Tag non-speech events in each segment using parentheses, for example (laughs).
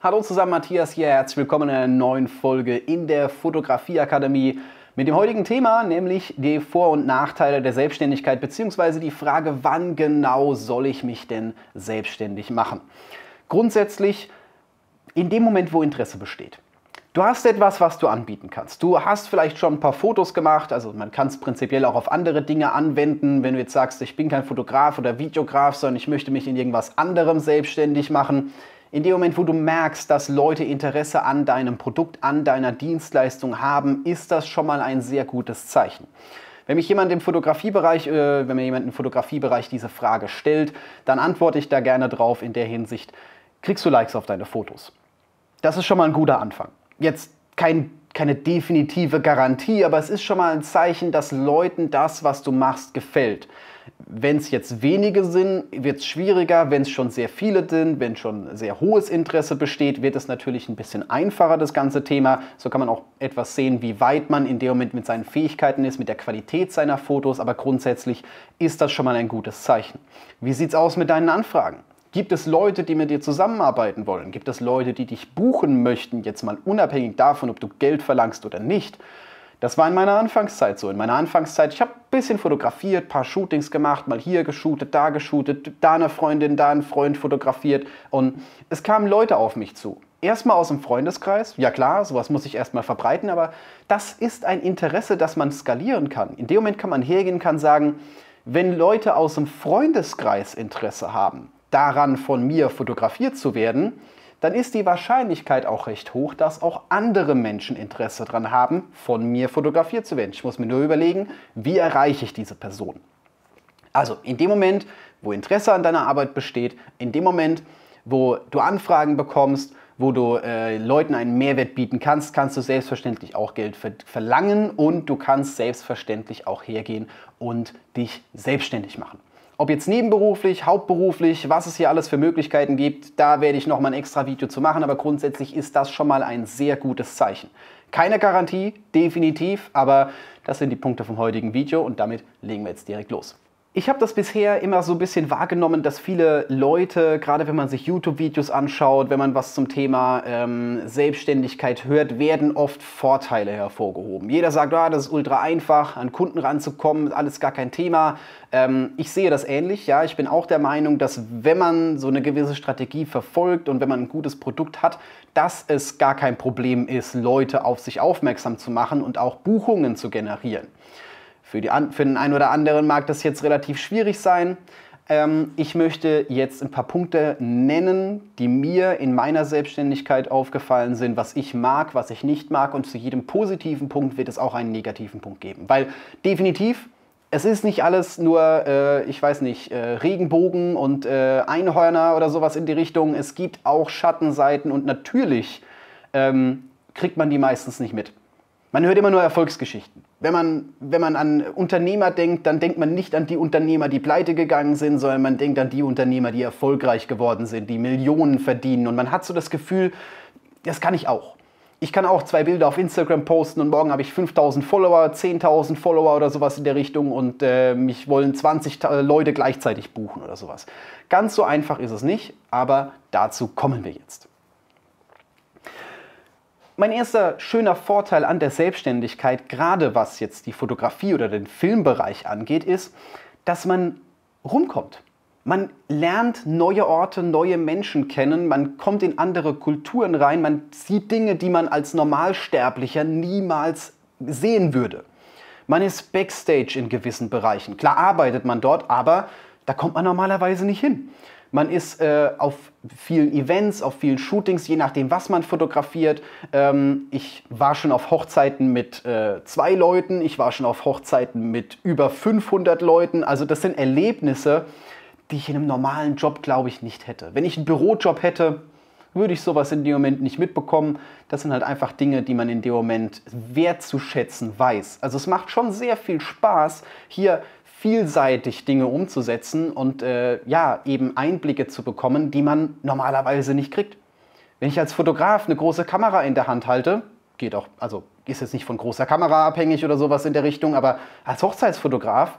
Hallo zusammen, Matthias hier. Herzlich willkommen in einer neuen Folge in der Fotografieakademie mit dem heutigen Thema, nämlich die Vor- und Nachteile der Selbstständigkeit bzw. die Frage, wann genau soll ich mich denn selbstständig machen? Grundsätzlich in dem Moment, wo Interesse besteht. Du hast etwas, was du anbieten kannst. Du hast vielleicht schon ein paar Fotos gemacht, also man kann es prinzipiell auch auf andere Dinge anwenden. Wenn du jetzt sagst, ich bin kein Fotograf oder Videograf, sondern ich möchte mich in irgendwas anderem selbstständig machen, in dem Moment, wo du merkst, dass Leute Interesse an deinem Produkt, an deiner Dienstleistung haben, ist das schon mal ein sehr gutes Zeichen. Wenn mich jemand im Fotografiebereich, äh, wenn mir jemand im Fotografiebereich diese Frage stellt, dann antworte ich da gerne drauf in der Hinsicht, kriegst du Likes auf deine Fotos? Das ist schon mal ein guter Anfang. Jetzt kein, keine definitive Garantie, aber es ist schon mal ein Zeichen, dass Leuten das, was du machst, gefällt. Wenn es jetzt wenige sind, wird es schwieriger. Wenn es schon sehr viele sind, wenn schon sehr hohes Interesse besteht, wird es natürlich ein bisschen einfacher, das ganze Thema. So kann man auch etwas sehen, wie weit man in dem Moment mit seinen Fähigkeiten ist, mit der Qualität seiner Fotos. Aber grundsätzlich ist das schon mal ein gutes Zeichen. Wie sieht es aus mit deinen Anfragen? Gibt es Leute, die mit dir zusammenarbeiten wollen? Gibt es Leute, die dich buchen möchten, jetzt mal unabhängig davon, ob du Geld verlangst oder nicht? Das war in meiner Anfangszeit so. In meiner Anfangszeit, ich habe ein bisschen fotografiert, paar Shootings gemacht, mal hier geshootet, da geshootet, da eine Freundin, da ein Freund fotografiert und es kamen Leute auf mich zu. Erstmal aus dem Freundeskreis, ja klar, sowas muss ich erstmal verbreiten, aber das ist ein Interesse, das man skalieren kann. In dem Moment kann man hergehen kann sagen, wenn Leute aus dem Freundeskreis Interesse haben, daran von mir fotografiert zu werden, dann ist die Wahrscheinlichkeit auch recht hoch, dass auch andere Menschen Interesse daran haben, von mir fotografiert zu werden. Ich muss mir nur überlegen, wie erreiche ich diese Person. Also in dem Moment, wo Interesse an deiner Arbeit besteht, in dem Moment, wo du Anfragen bekommst, wo du äh, Leuten einen Mehrwert bieten kannst, kannst du selbstverständlich auch Geld ver verlangen und du kannst selbstverständlich auch hergehen und dich selbstständig machen. Ob jetzt nebenberuflich, hauptberuflich, was es hier alles für Möglichkeiten gibt, da werde ich noch mal ein extra Video zu machen, aber grundsätzlich ist das schon mal ein sehr gutes Zeichen. Keine Garantie, definitiv, aber das sind die Punkte vom heutigen Video und damit legen wir jetzt direkt los. Ich habe das bisher immer so ein bisschen wahrgenommen, dass viele Leute, gerade wenn man sich YouTube-Videos anschaut, wenn man was zum Thema ähm, Selbstständigkeit hört, werden oft Vorteile hervorgehoben. Jeder sagt, ah, das ist ultra einfach, an Kunden ranzukommen, alles gar kein Thema. Ähm, ich sehe das ähnlich. Ja, ich bin auch der Meinung, dass wenn man so eine gewisse Strategie verfolgt und wenn man ein gutes Produkt hat, dass es gar kein Problem ist, Leute auf sich aufmerksam zu machen und auch Buchungen zu generieren. Für, die, für den einen oder anderen mag das jetzt relativ schwierig sein. Ähm, ich möchte jetzt ein paar Punkte nennen, die mir in meiner Selbstständigkeit aufgefallen sind, was ich mag, was ich nicht mag. Und zu jedem positiven Punkt wird es auch einen negativen Punkt geben. Weil definitiv, es ist nicht alles nur, äh, ich weiß nicht, äh, Regenbogen und äh, Einhörner oder sowas in die Richtung. Es gibt auch Schattenseiten und natürlich ähm, kriegt man die meistens nicht mit. Man hört immer nur Erfolgsgeschichten. Wenn man, wenn man an Unternehmer denkt, dann denkt man nicht an die Unternehmer, die pleite gegangen sind, sondern man denkt an die Unternehmer, die erfolgreich geworden sind, die Millionen verdienen. Und man hat so das Gefühl, das kann ich auch. Ich kann auch zwei Bilder auf Instagram posten und morgen habe ich 5000 Follower, 10.000 Follower oder sowas in der Richtung und äh, mich wollen 20 Leute gleichzeitig buchen oder sowas. Ganz so einfach ist es nicht, aber dazu kommen wir jetzt. Mein erster schöner Vorteil an der Selbstständigkeit, gerade was jetzt die Fotografie oder den Filmbereich angeht, ist, dass man rumkommt. Man lernt neue Orte, neue Menschen kennen, man kommt in andere Kulturen rein, man sieht Dinge, die man als Normalsterblicher niemals sehen würde. Man ist backstage in gewissen Bereichen. Klar arbeitet man dort, aber da kommt man normalerweise nicht hin. Man ist äh, auf vielen Events, auf vielen Shootings, je nachdem, was man fotografiert. Ähm, ich war schon auf Hochzeiten mit äh, zwei Leuten, ich war schon auf Hochzeiten mit über 500 Leuten. Also das sind Erlebnisse, die ich in einem normalen Job, glaube ich, nicht hätte. Wenn ich einen Bürojob hätte, würde ich sowas in dem Moment nicht mitbekommen. Das sind halt einfach Dinge, die man in dem Moment wertzuschätzen weiß. Also es macht schon sehr viel Spaß, hier vielseitig Dinge umzusetzen und äh, ja, eben Einblicke zu bekommen, die man normalerweise nicht kriegt. Wenn ich als Fotograf eine große Kamera in der Hand halte, geht auch, also ist jetzt nicht von großer Kamera abhängig oder sowas in der Richtung, aber als Hochzeitsfotograf,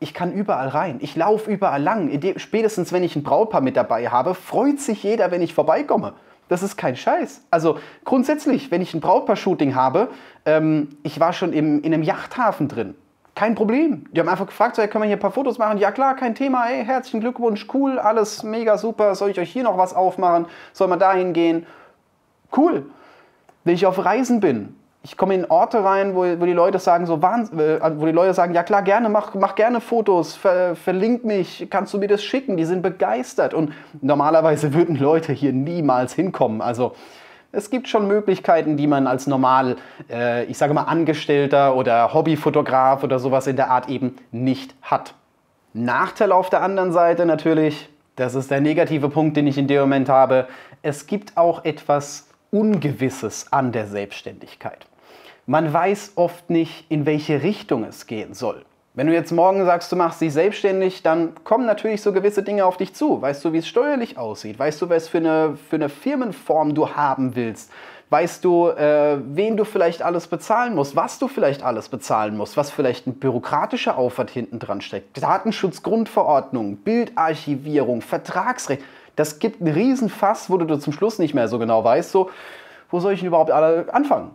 ich kann überall rein. Ich laufe überall lang. Spätestens wenn ich ein Brautpaar mit dabei habe, freut sich jeder, wenn ich vorbeikomme. Das ist kein Scheiß. Also grundsätzlich, wenn ich ein Brautpaar-Shooting habe, ähm, ich war schon im, in einem Yachthafen drin. Kein Problem. Die haben einfach gefragt, so, hey, können wir hier ein paar Fotos machen? Ja klar, kein Thema. Ey, herzlichen Glückwunsch, cool, alles mega super. Soll ich euch hier noch was aufmachen? Soll man dahin gehen? Cool. Wenn ich auf Reisen bin, ich komme in Orte rein, wo, wo die Leute sagen, so, äh, wo die Leute sagen, ja klar, gerne, mach, mach gerne Fotos, ver, verlink mich, kannst du mir das schicken? Die sind begeistert. Und normalerweise (laughs) würden Leute hier niemals hinkommen. Also es gibt schon Möglichkeiten, die man als normal, äh, ich sage mal, Angestellter oder Hobbyfotograf oder sowas in der Art eben nicht hat. Nachteil auf der anderen Seite natürlich, das ist der negative Punkt, den ich in dem Moment habe, es gibt auch etwas Ungewisses an der Selbstständigkeit. Man weiß oft nicht, in welche Richtung es gehen soll. Wenn du jetzt morgen sagst, du machst dich selbstständig, dann kommen natürlich so gewisse Dinge auf dich zu. Weißt du, wie es steuerlich aussieht? Weißt du, was für eine, für eine Firmenform du haben willst? Weißt du, äh, wen du vielleicht alles bezahlen musst, was du vielleicht alles bezahlen musst, was vielleicht ein bürokratischer Aufwand hinten dran steckt? Datenschutzgrundverordnung, Bildarchivierung, Vertragsrecht. Das gibt einen Riesenfass, wo du zum Schluss nicht mehr so genau weißt, so, wo soll ich denn überhaupt alle anfangen?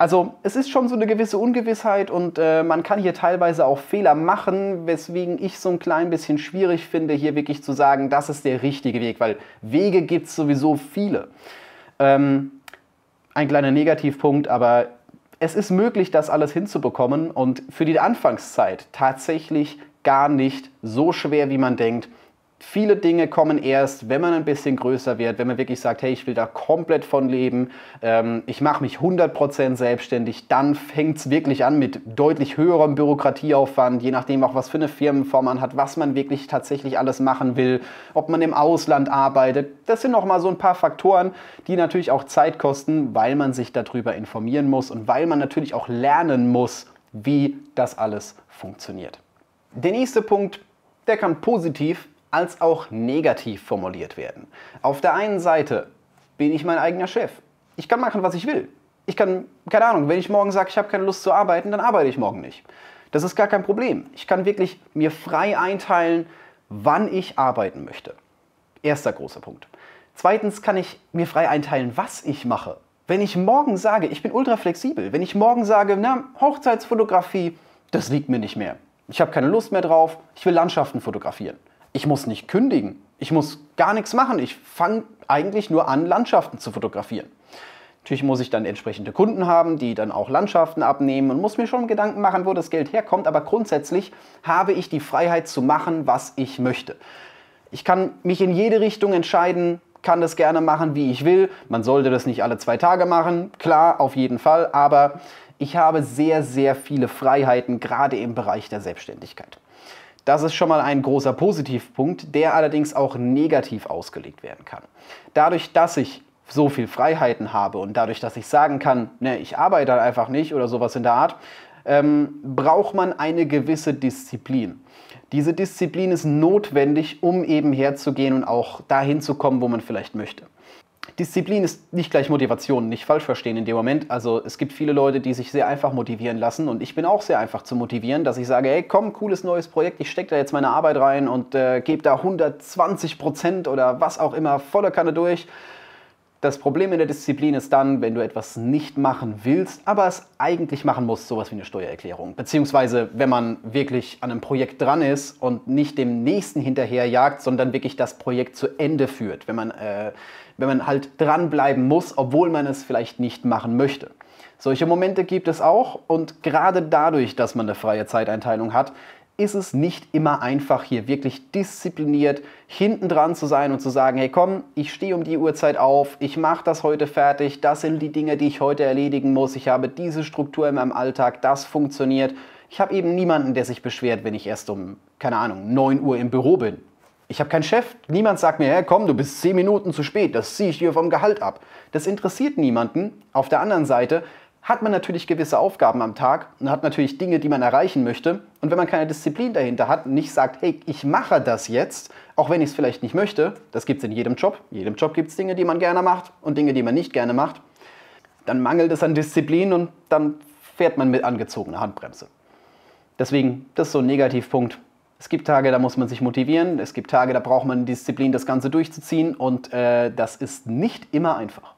Also es ist schon so eine gewisse Ungewissheit und äh, man kann hier teilweise auch Fehler machen, weswegen ich so ein klein bisschen schwierig finde, hier wirklich zu sagen, das ist der richtige Weg, weil Wege gibt es sowieso viele. Ähm, ein kleiner Negativpunkt, aber es ist möglich, das alles hinzubekommen und für die Anfangszeit tatsächlich gar nicht so schwer, wie man denkt viele Dinge kommen erst, wenn man ein bisschen größer wird, wenn man wirklich sagt, hey, ich will da komplett von leben, ähm, ich mache mich 100% selbstständig, dann fängt es wirklich an mit deutlich höherem Bürokratieaufwand, je nachdem auch, was für eine Firmenform man hat, was man wirklich tatsächlich alles machen will, ob man im Ausland arbeitet. Das sind nochmal so ein paar Faktoren, die natürlich auch Zeit kosten, weil man sich darüber informieren muss und weil man natürlich auch lernen muss, wie das alles funktioniert. Der nächste Punkt, der kann positiv als auch negativ formuliert werden. Auf der einen Seite bin ich mein eigener Chef. Ich kann machen, was ich will. Ich kann, keine Ahnung, wenn ich morgen sage, ich habe keine Lust zu arbeiten, dann arbeite ich morgen nicht. Das ist gar kein Problem. Ich kann wirklich mir frei einteilen, wann ich arbeiten möchte. Erster großer Punkt. Zweitens kann ich mir frei einteilen, was ich mache. Wenn ich morgen sage, ich bin ultra flexibel, wenn ich morgen sage, na, Hochzeitsfotografie, das liegt mir nicht mehr. Ich habe keine Lust mehr drauf, ich will Landschaften fotografieren. Ich muss nicht kündigen. Ich muss gar nichts machen. Ich fange eigentlich nur an, Landschaften zu fotografieren. Natürlich muss ich dann entsprechende Kunden haben, die dann auch Landschaften abnehmen und muss mir schon Gedanken machen, wo das Geld herkommt. Aber grundsätzlich habe ich die Freiheit zu machen, was ich möchte. Ich kann mich in jede Richtung entscheiden, kann das gerne machen, wie ich will. Man sollte das nicht alle zwei Tage machen, klar, auf jeden Fall. Aber ich habe sehr, sehr viele Freiheiten, gerade im Bereich der Selbstständigkeit. Das ist schon mal ein großer Positivpunkt, der allerdings auch negativ ausgelegt werden kann. Dadurch, dass ich so viel Freiheiten habe und dadurch, dass ich sagen kann, ne, ich arbeite einfach nicht oder sowas in der Art, ähm, braucht man eine gewisse Disziplin. Diese Disziplin ist notwendig, um eben herzugehen und auch dahin zu kommen, wo man vielleicht möchte. Disziplin ist nicht gleich Motivation, nicht falsch verstehen in dem Moment. Also es gibt viele Leute, die sich sehr einfach motivieren lassen und ich bin auch sehr einfach zu motivieren, dass ich sage, hey komm, cooles neues Projekt, ich stecke da jetzt meine Arbeit rein und äh, gebe da 120 Prozent oder was auch immer voller Kanne durch. Das Problem in der Disziplin ist dann, wenn du etwas nicht machen willst, aber es eigentlich machen musst, sowas wie eine Steuererklärung. Beziehungsweise, wenn man wirklich an einem Projekt dran ist und nicht dem nächsten hinterherjagt, sondern wirklich das Projekt zu Ende führt. Wenn man äh, wenn man halt dranbleiben muss, obwohl man es vielleicht nicht machen möchte. Solche Momente gibt es auch und gerade dadurch, dass man eine freie Zeiteinteilung hat, ist es nicht immer einfach, hier wirklich diszipliniert hinten dran zu sein und zu sagen, hey komm, ich stehe um die Uhrzeit auf, ich mache das heute fertig, das sind die Dinge, die ich heute erledigen muss, ich habe diese Struktur in meinem Alltag, das funktioniert. Ich habe eben niemanden, der sich beschwert, wenn ich erst um, keine Ahnung, 9 Uhr im Büro bin. Ich habe keinen Chef. Niemand sagt mir, hey, komm, du bist zehn Minuten zu spät. Das ziehe ich dir vom Gehalt ab. Das interessiert niemanden. Auf der anderen Seite hat man natürlich gewisse Aufgaben am Tag und hat natürlich Dinge, die man erreichen möchte. Und wenn man keine Disziplin dahinter hat und nicht sagt, hey, ich mache das jetzt, auch wenn ich es vielleicht nicht möchte, das gibt es in jedem Job. In jedem Job gibt es Dinge, die man gerne macht und Dinge, die man nicht gerne macht. Dann mangelt es an Disziplin und dann fährt man mit angezogener Handbremse. Deswegen, das ist so ein Negativpunkt Es gibt Tage, da muss man sich motivieren. Es gibt Tage, da braucht man Disziplin, das Ganze durchzuziehen. Und äh, das ist nicht immer einfach.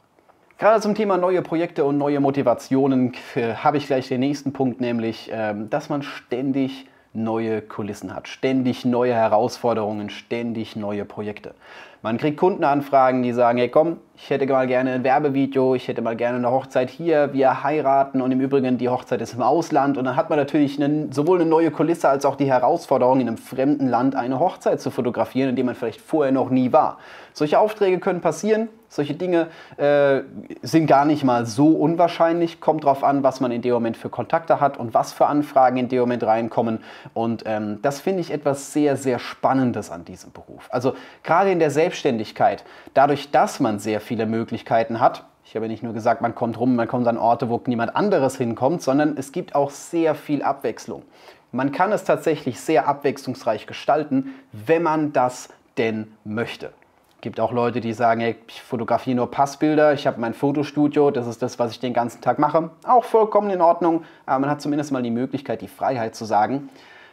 Gerade zum Thema neue Projekte und neue Motivationen äh, habe ich gleich den nächsten Punkt, nämlich, äh, dass man ständig neue Kulissen hat, ständig neue Herausforderungen, ständig neue Projekte. Man kriegt Kundenanfragen, die sagen, hey komm, ich hätte mal gerne ein Werbevideo, ich hätte mal gerne eine Hochzeit hier, wir heiraten und im Übrigen die Hochzeit ist im Ausland und dann hat man natürlich eine, sowohl eine neue Kulisse als auch die Herausforderung, in einem fremden Land eine Hochzeit zu fotografieren, in dem man vielleicht vorher noch nie war. Solche Aufträge können passieren, solche Dinge äh, sind gar nicht mal so unwahrscheinlich. Kommt darauf an, was man in dem Moment für Kontakte hat und was für Anfragen in dem Moment reinkommen. Und ähm, das finde ich etwas sehr, sehr Spannendes an diesem Beruf. Also gerade in der Selbstständigkeit, dadurch, dass man sehr viele Möglichkeiten hat, ich habe nicht nur gesagt, man kommt rum, man kommt an Orte, wo niemand anderes hinkommt, sondern es gibt auch sehr viel Abwechslung. Man kann es tatsächlich sehr abwechslungsreich gestalten, wenn man das denn möchte gibt auch Leute, die sagen, hey, ich fotografiere nur Passbilder, ich habe mein Fotostudio, das ist das, was ich den ganzen Tag mache. Auch vollkommen in Ordnung, aber man hat zumindest mal die Möglichkeit, die Freiheit zu sagen,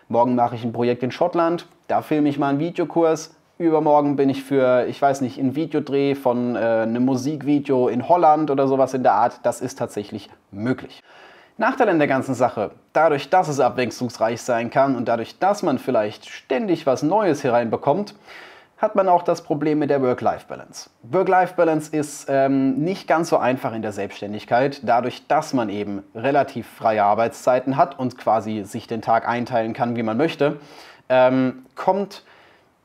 morgen mache ich ein Projekt in Schottland, da filme ich mal einen Videokurs, übermorgen bin ich für, ich weiß nicht, ein Videodreh von äh, einem Musikvideo in Holland oder sowas in der Art, das ist tatsächlich möglich. Nachteil an der ganzen Sache, dadurch, dass es abwechslungsreich sein kann und dadurch, dass man vielleicht ständig was Neues hereinbekommt, hat man auch das Problem mit der Work-Life-Balance. Work-Life-Balance ist ähm, nicht ganz so einfach in der Selbstständigkeit, dadurch, dass man eben relativ freie Arbeitszeiten hat und quasi sich den Tag einteilen kann, wie man möchte, ähm, kommt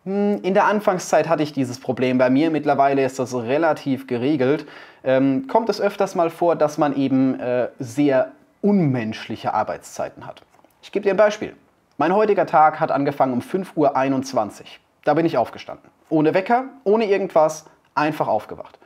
in der Anfangszeit hatte ich dieses Problem bei mir, mittlerweile ist das relativ geregelt. Ähm, kommt es öfters mal vor, dass man eben äh, sehr unmenschliche Arbeitszeiten hat. Ich gebe dir ein Beispiel. Mein heutiger Tag hat angefangen um 5.21 Uhr. Da bin ich aufgestanden. Ohne Wecker, ohne irgendwas, einfach aufgewacht.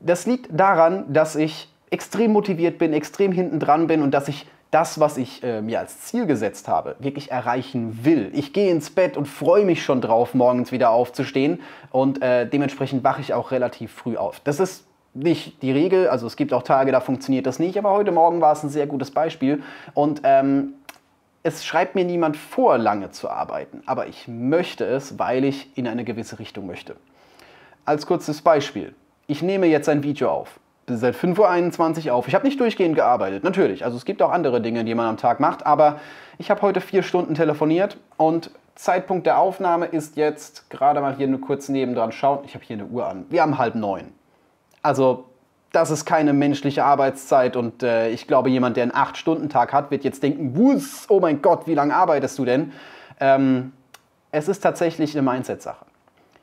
Das liegt daran, dass ich extrem motiviert bin, extrem hinten dran bin und dass ich das, was ich äh, mir als Ziel gesetzt habe, wirklich erreichen will. Ich gehe ins Bett und freue mich schon drauf, morgens wieder aufzustehen und äh, dementsprechend wache ich auch relativ früh auf. Das ist nicht die Regel, also es gibt auch Tage, da funktioniert das nicht, aber heute Morgen war es ein sehr gutes Beispiel und ähm, es schreibt mir niemand vor, lange zu arbeiten, aber ich möchte es, weil ich in eine gewisse Richtung möchte. Als kurzes Beispiel. Ich nehme jetzt ein Video auf. Seit 5.21 Uhr auf. Ich habe nicht durchgehend gearbeitet, natürlich. Also es gibt auch andere Dinge, die man am Tag macht, aber ich habe heute vier Stunden telefoniert und Zeitpunkt der Aufnahme ist jetzt gerade mal hier nur kurz nebendran schauen. Ich habe hier eine Uhr an. Wir haben halb neun. Also das ist keine menschliche Arbeitszeit und äh, ich glaube, jemand, der einen 8-Stunden-Tag hat, wird jetzt denken, Wuss, oh mein Gott, wie lange arbeitest du denn? Ähm, es ist tatsächlich eine Mindset-Sache.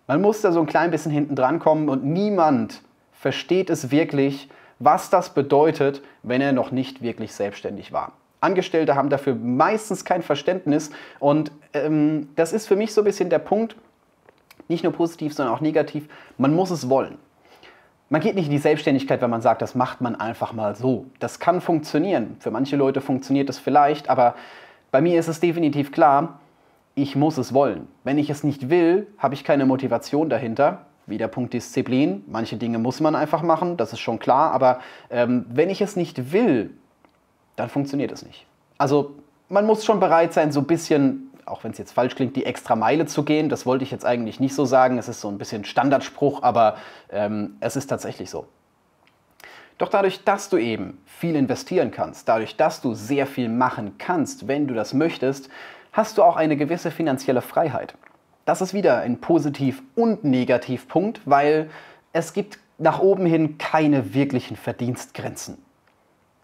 Man muss da so ein klein bisschen hinten dran kommen und niemand versteht es wirklich, was das bedeutet, wenn er noch nicht wirklich selbstständig war. Angestellte haben dafür meistens kein Verständnis und ähm, das ist für mich so ein bisschen der Punkt, nicht nur positiv, sondern auch negativ, man muss es wollen. Man geht nicht in die Selbstständigkeit, wenn man sagt, das macht man einfach mal so. Das kann funktionieren. Für manche Leute funktioniert das vielleicht, aber bei mir ist es definitiv klar, ich muss es wollen. Wenn ich es nicht will, habe ich keine Motivation dahinter. Wie der Punkt Disziplin. Manche Dinge muss man einfach machen, das ist schon klar. Aber ähm, wenn ich es nicht will, dann funktioniert es nicht. Also man muss schon bereit sein, so ein bisschen auch wenn es jetzt falsch klingt, die extra Meile zu gehen. Das wollte ich jetzt eigentlich nicht so sagen. Es ist so ein bisschen Standardspruch, aber ähm, es ist tatsächlich so. Doch dadurch, dass du eben viel investieren kannst, dadurch, dass du sehr viel machen kannst, wenn du das möchtest, hast du auch eine gewisse finanzielle Freiheit. Das ist wieder ein Positiv- und Negativpunkt, weil es gibt nach oben hin keine wirklichen Verdienstgrenzen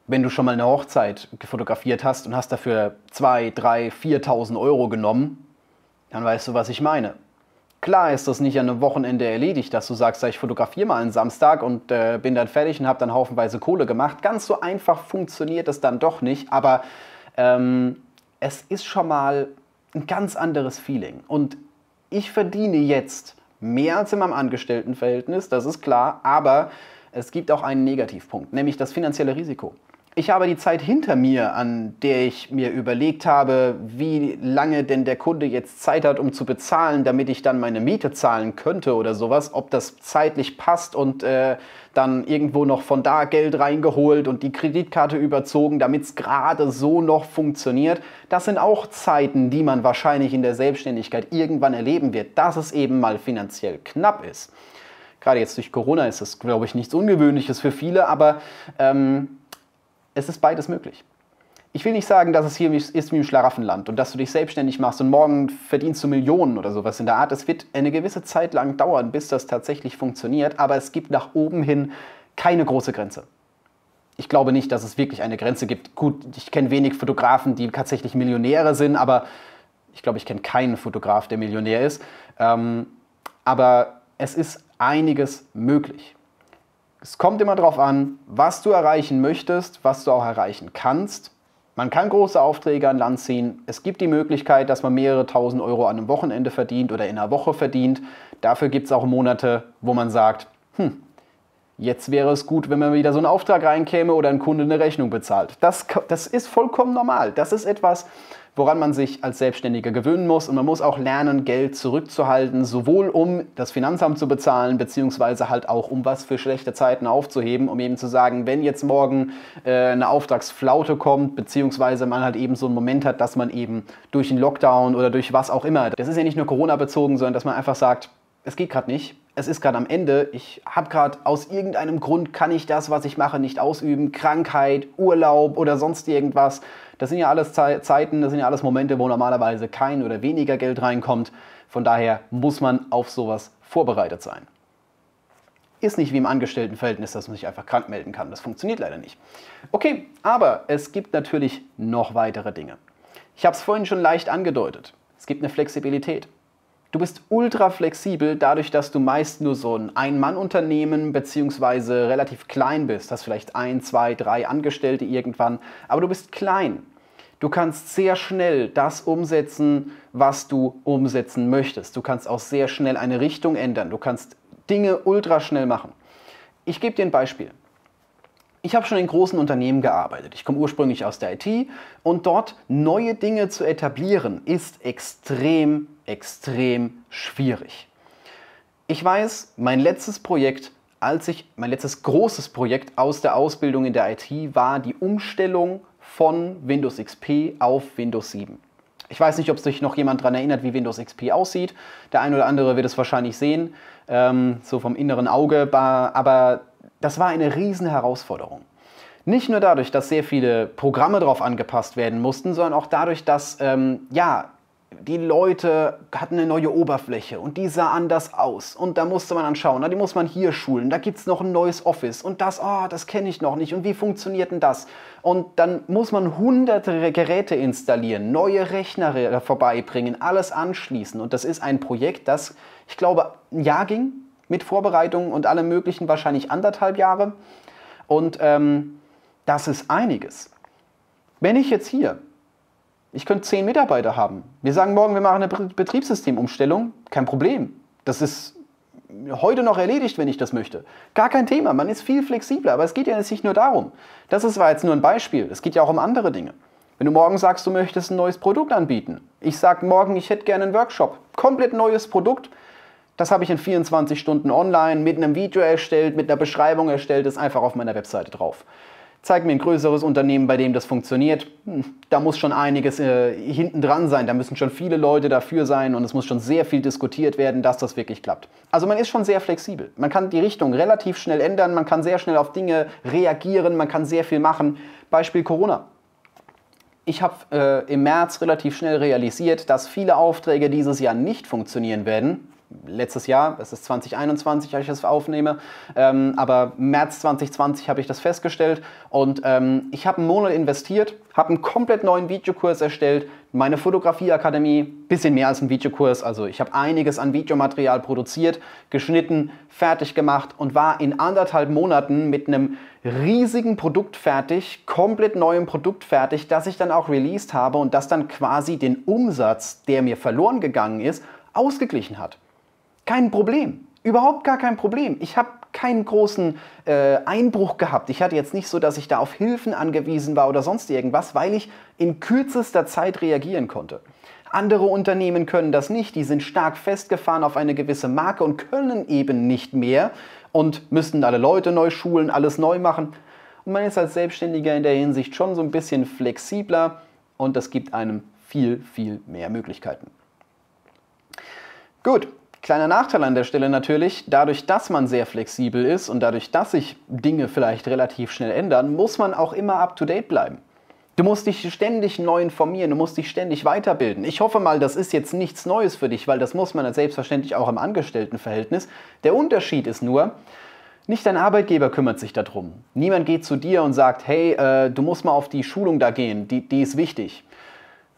wenn du schon mal eine Hochzeit fotografiert hast und hast dafür 2, 3, 4.000 Euro genommen, dann weißt du, was ich meine. Klar ist das nicht an einem Wochenende erledigt, dass du sagst, ich fotografiere mal einen Samstag und äh, bin dann fertig und habe dann haufenweise Kohle gemacht. Ganz so einfach funktioniert es dann doch nicht, aber ähm, es ist schon mal ein ganz anderes Feeling. Und ich verdiene jetzt mehr als in meinem Angestelltenverhältnis, das ist klar, aber es gibt auch einen Negativpunkt, nämlich das finanzielle Risiko. Ich habe die Zeit hinter mir, an der ich mir überlegt habe, wie lange denn der Kunde jetzt Zeit hat, um zu bezahlen, damit ich dann meine Miete zahlen könnte oder sowas, ob das zeitlich passt und äh, dann irgendwo noch von da Geld reingeholt und die Kreditkarte überzogen, damit es gerade so noch funktioniert. Das sind auch Zeiten, die man wahrscheinlich in der Selbstständigkeit irgendwann erleben wird, dass es eben mal finanziell knapp ist. Gerade jetzt durch Corona ist das, glaube ich, nichts Ungewöhnliches für viele, aber ähm, es ist beides möglich. Ich will nicht sagen, dass es hier ist wie im Schlaraffenland und dass du dich selbstständig machst und morgen verdienst du Millionen oder sowas in der Art. Es wird eine gewisse Zeit lang dauern, bis das tatsächlich funktioniert, aber es gibt nach oben hin keine große Grenze. Ich glaube nicht, dass es wirklich eine Grenze gibt. Gut, ich kenne wenig Fotografen, die tatsächlich Millionäre sind, aber ich glaube, ich kenne keinen Fotograf, der Millionär ist. Ähm, aber es ist einiges möglich. Es kommt immer darauf an, was du erreichen möchtest, was du auch erreichen kannst. Man kann große Aufträge an Land ziehen. Es gibt die Möglichkeit, dass man mehrere tausend Euro an einem Wochenende verdient oder in einer Woche verdient. Dafür gibt es auch Monate, wo man sagt, hm, jetzt wäre es gut, wenn man wieder so einen Auftrag reinkäme oder ein Kunde eine Rechnung bezahlt. Das, das ist vollkommen normal. Das ist etwas, woran man sich als Selbstständiger gewöhnen muss. Und man muss auch lernen, Geld zurückzuhalten, sowohl um das Finanzamt zu bezahlen, beziehungsweise halt auch um was für schlechte Zeiten aufzuheben, um eben zu sagen, wenn jetzt morgen äh, eine Auftragsflaute kommt, beziehungsweise man halt eben so einen Moment hat, dass man eben durch einen Lockdown oder durch was auch immer, das ist ja nicht nur Corona bezogen, sondern dass man einfach sagt, es geht gerade nicht, es ist gerade am Ende, ich habe gerade aus irgendeinem Grund, kann ich das, was ich mache, nicht ausüben, Krankheit, Urlaub oder sonst irgendwas. Das sind ja alles Zeiten, das sind ja alles Momente, wo normalerweise kein oder weniger Geld reinkommt. Von daher muss man auf sowas vorbereitet sein. Ist nicht wie im Angestelltenverhältnis, dass man sich einfach krank melden kann. Das funktioniert leider nicht. Okay, aber es gibt natürlich noch weitere Dinge. Ich habe es vorhin schon leicht angedeutet. Es gibt eine Flexibilität. Du bist ultra flexibel dadurch, dass du meist nur so ein Ein-Mann-Unternehmen bzw. relativ klein bist. Hast vielleicht ein, zwei, drei Angestellte irgendwann, aber du bist klein. Du kannst sehr schnell das umsetzen, was du umsetzen möchtest. Du kannst auch sehr schnell eine Richtung ändern. Du kannst Dinge ultra schnell machen. Ich gebe dir ein Beispiel. Ich habe schon in großen Unternehmen gearbeitet. Ich komme ursprünglich aus der IT und dort neue Dinge zu etablieren ist extrem extrem schwierig. Ich weiß, mein letztes Projekt, als ich mein letztes großes Projekt aus der Ausbildung in der IT war die Umstellung von Windows XP auf Windows 7. Ich weiß nicht, ob sich noch jemand daran erinnert, wie Windows XP aussieht. Der eine oder andere wird es wahrscheinlich sehen, ähm, so vom inneren Auge. Aber das war eine riesen Herausforderung. Nicht nur dadurch, dass sehr viele Programme darauf angepasst werden mussten, sondern auch dadurch, dass ähm, ja, die Leute hatten eine neue Oberfläche und die sah anders aus. Und da musste man dann schauen, na, die muss man hier schulen. Da gibt es noch ein neues Office und das, oh, das kenne ich noch nicht. Und wie funktioniert denn das? Und dann muss man hunderte Geräte installieren, neue Rechner vorbeibringen, alles anschließen. Und das ist ein Projekt, das, ich glaube, ein Jahr ging mit Vorbereitungen und allem Möglichen, wahrscheinlich anderthalb Jahre. Und ähm, das ist einiges. Wenn ich jetzt hier ich könnte zehn Mitarbeiter haben. Wir sagen morgen, wir machen eine Betriebssystemumstellung. Kein Problem. Das ist heute noch erledigt, wenn ich das möchte. Gar kein Thema. Man ist viel flexibler. Aber es geht ja nicht nur darum. Das ist, war jetzt nur ein Beispiel. Es geht ja auch um andere Dinge. Wenn du morgen sagst, du möchtest ein neues Produkt anbieten. Ich sage morgen, ich hätte gerne einen Workshop. Komplett neues Produkt. Das habe ich in 24 Stunden online mit einem Video erstellt, mit einer Beschreibung erstellt, ist einfach auf meiner Webseite drauf. Zeig mir ein größeres Unternehmen, bei dem das funktioniert. Hm, da muss schon einiges äh, hinten dran sein. Da müssen schon viele Leute dafür sein und es muss schon sehr viel diskutiert werden, dass das wirklich klappt. Also man ist schon sehr flexibel. Man kann die Richtung relativ schnell ändern, man kann sehr schnell auf Dinge reagieren, man kann sehr viel machen. Beispiel Corona. Ich habe äh, im März relativ schnell realisiert, dass viele Aufträge dieses Jahr nicht funktionieren werden letztes Jahr, das ist 2021, als ich das aufnehme, ähm, aber März 2020 habe ich das festgestellt und ähm, ich habe einen Monat investiert, habe einen komplett neuen Videokurs erstellt, meine Fotografieakademie, bisschen mehr als ein Videokurs, also ich habe einiges an Videomaterial produziert, geschnitten, fertig gemacht und war in anderthalb Monaten mit einem riesigen Produkt fertig, komplett neuem Produkt fertig, das ich dann auch released habe und das dann quasi den Umsatz, der mir verloren gegangen ist, ausgeglichen hat. Kein Problem. Überhaupt gar kein Problem. Ich habe keinen großen äh, Einbruch gehabt. Ich hatte jetzt nicht so, dass ich da auf Hilfen angewiesen war oder sonst irgendwas, weil ich in kürzester Zeit reagieren konnte. Andere Unternehmen können das nicht, die sind stark festgefahren auf eine gewisse Marke und können eben nicht mehr und müssten alle Leute neu schulen, alles neu machen. Und man ist als Selbstständiger in der Hinsicht schon so ein bisschen flexibler und das gibt einem viel, viel mehr Möglichkeiten. Gut, Kleiner Nachteil an der Stelle natürlich, dadurch, dass man sehr flexibel ist und dadurch, dass sich Dinge vielleicht relativ schnell ändern, muss man auch immer up-to-date bleiben. Du musst dich ständig neu informieren, du musst dich ständig weiterbilden. Ich hoffe mal, das ist jetzt nichts Neues für dich, weil das muss man selbstverständlich auch im Angestelltenverhältnis. Der Unterschied ist nur, nicht dein Arbeitgeber kümmert sich darum. Niemand geht zu dir und sagt, hey, äh, du musst mal auf die Schulung da gehen, die, die ist wichtig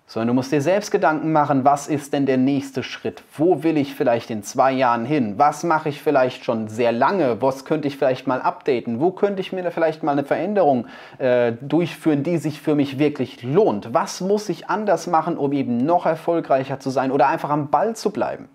sondern du musst dir selbst Gedanken machen, was ist denn der nächste Schritt? Wo will ich vielleicht in zwei Jahren hin? Was mache ich vielleicht schon sehr lange? Was könnte ich vielleicht mal updaten? Wo könnte ich mir vielleicht mal eine Veränderung äh, durchführen, die sich für mich wirklich lohnt? Was muss ich anders machen, um eben noch erfolgreicher zu sein oder einfach am Ball zu bleiben?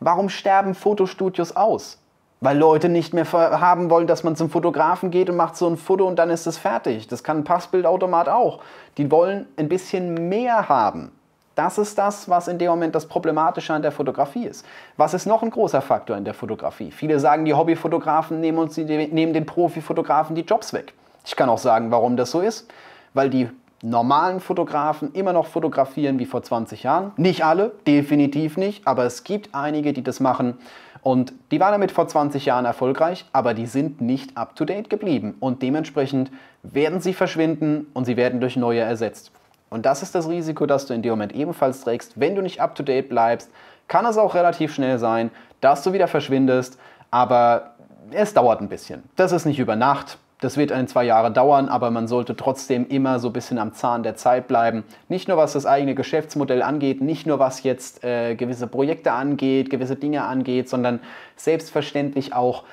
Warum sterben Fotostudios aus? Weil Leute nicht mehr haben wollen, dass man zum Fotografen geht und macht so ein Foto und dann ist es fertig. Das kann ein Passbildautomat auch. Die wollen ein bisschen mehr haben. Das ist das, was in dem Moment das Problematische an der Fotografie ist. Was ist noch ein großer Faktor in der Fotografie? Viele sagen, die Hobbyfotografen nehmen, uns die, nehmen den Profifotografen die Jobs weg. Ich kann auch sagen, warum das so ist. Weil die normalen Fotografen immer noch fotografieren wie vor 20 Jahren. Nicht alle, definitiv nicht, aber es gibt einige, die das machen. Und die waren damit vor 20 Jahren erfolgreich, aber die sind nicht up-to-date geblieben. Und dementsprechend werden sie verschwinden und sie werden durch neue ersetzt. Und das ist das Risiko, das du in dem Moment ebenfalls trägst. Wenn du nicht up-to-date bleibst, kann es auch relativ schnell sein, dass du wieder verschwindest, aber es dauert ein bisschen. Das ist nicht über Nacht, das wird ein, zwei Jahre dauern, aber man sollte trotzdem immer so ein bisschen am Zahn der Zeit bleiben. Nicht nur was das eigene Geschäftsmodell angeht, nicht nur was jetzt äh, gewisse Projekte angeht, gewisse Dinge angeht, sondern selbstverständlich auch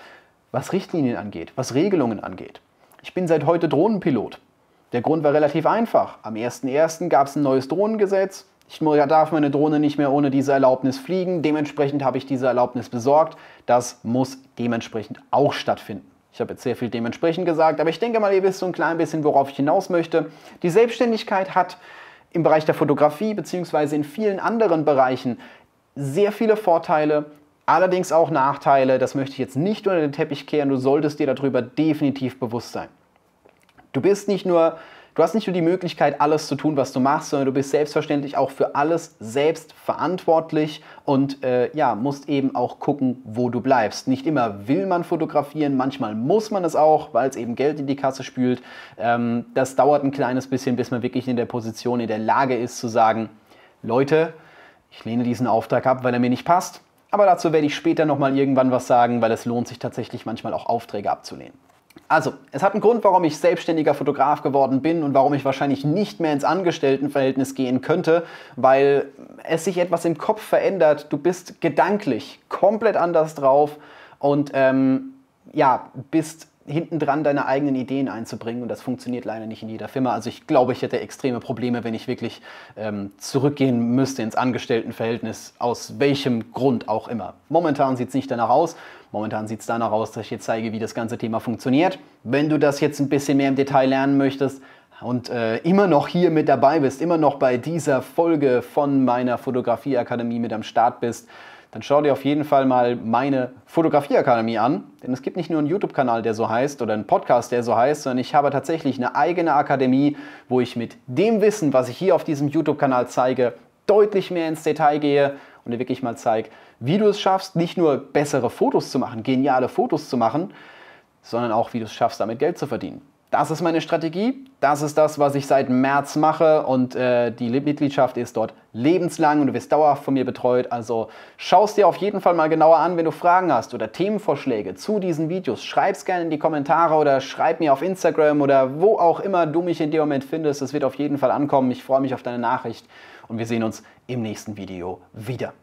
was Richtlinien angeht, was Regelungen angeht. Ich bin seit heute Drohnenpilot. Der Grund war relativ einfach. Am 01.01. gab es ein neues Drohnengesetz. Ich darf meine Drohne nicht mehr ohne diese Erlaubnis fliegen. Dementsprechend habe ich diese Erlaubnis besorgt. Das muss dementsprechend auch stattfinden. Ich habe jetzt sehr viel dementsprechend gesagt, aber ich denke mal, ihr wisst so ein klein bisschen, worauf ich hinaus möchte. Die Selbstständigkeit hat im Bereich der Fotografie bzw. in vielen anderen Bereichen sehr viele Vorteile, allerdings auch Nachteile. Das möchte ich jetzt nicht unter den Teppich kehren. Du solltest dir darüber definitiv bewusst sein. Du bist nicht nur Du hast nicht nur die Möglichkeit, alles zu tun, was du machst, sondern du bist selbstverständlich auch für alles selbst verantwortlich und äh, ja, musst eben auch gucken, wo du bleibst. Nicht immer will man fotografieren, manchmal muss man es auch, weil es eben Geld in die Kasse spült. Ähm, das dauert ein kleines bisschen, bis man wirklich in der Position, in der Lage ist zu sagen, Leute, ich lehne diesen Auftrag ab, weil er mir nicht passt. Aber dazu werde ich später nochmal irgendwann was sagen, weil es lohnt sich tatsächlich manchmal auch Aufträge abzulehnen. Also, es hat einen Grund, warum ich selbstständiger Fotograf geworden bin und warum ich wahrscheinlich nicht mehr ins Angestelltenverhältnis gehen könnte, weil es sich etwas im Kopf verändert. Du bist gedanklich komplett anders drauf und ähm, ja, bist hinten dran deine eigenen Ideen einzubringen und das funktioniert leider nicht in jeder Firma. Also ich glaube, ich hätte extreme Probleme, wenn ich wirklich ähm, zurückgehen müsste ins Angestelltenverhältnis, aus welchem Grund auch immer. Momentan sieht es nicht danach aus. Momentan sieht es danach aus, dass ich jetzt zeige, wie das ganze Thema funktioniert. Wenn du das jetzt ein bisschen mehr im Detail lernen möchtest, und äh, immer noch hier mit dabei bist, immer noch bei dieser Folge von meiner Fotografieakademie mit am Start bist, dann schau dir auf jeden Fall mal meine Fotografieakademie an. Denn es gibt nicht nur einen YouTube-Kanal, der so heißt, oder einen Podcast, der so heißt, sondern ich habe tatsächlich eine eigene Akademie, wo ich mit dem Wissen, was ich hier auf diesem YouTube-Kanal zeige, deutlich mehr ins Detail gehe und dir wirklich mal zeige, wie du es schaffst, nicht nur bessere Fotos zu machen, geniale Fotos zu machen, sondern auch, wie du es schaffst, damit Geld zu verdienen. Das ist meine Strategie. Das ist das, was ich seit März mache und äh, die Mitgliedschaft ist dort lebenslang und du wirst dauerhaft von mir betreut. Also schau es dir auf jeden Fall mal genauer an, wenn du Fragen hast oder Themenvorschläge zu diesen Videos. Schreib es gerne in die Kommentare oder schreib mir auf Instagram oder wo auch immer du mich in dem Moment findest. Es wird auf jeden Fall ankommen. Ich freue mich auf deine Nachricht und wir sehen uns im nächsten Video wieder.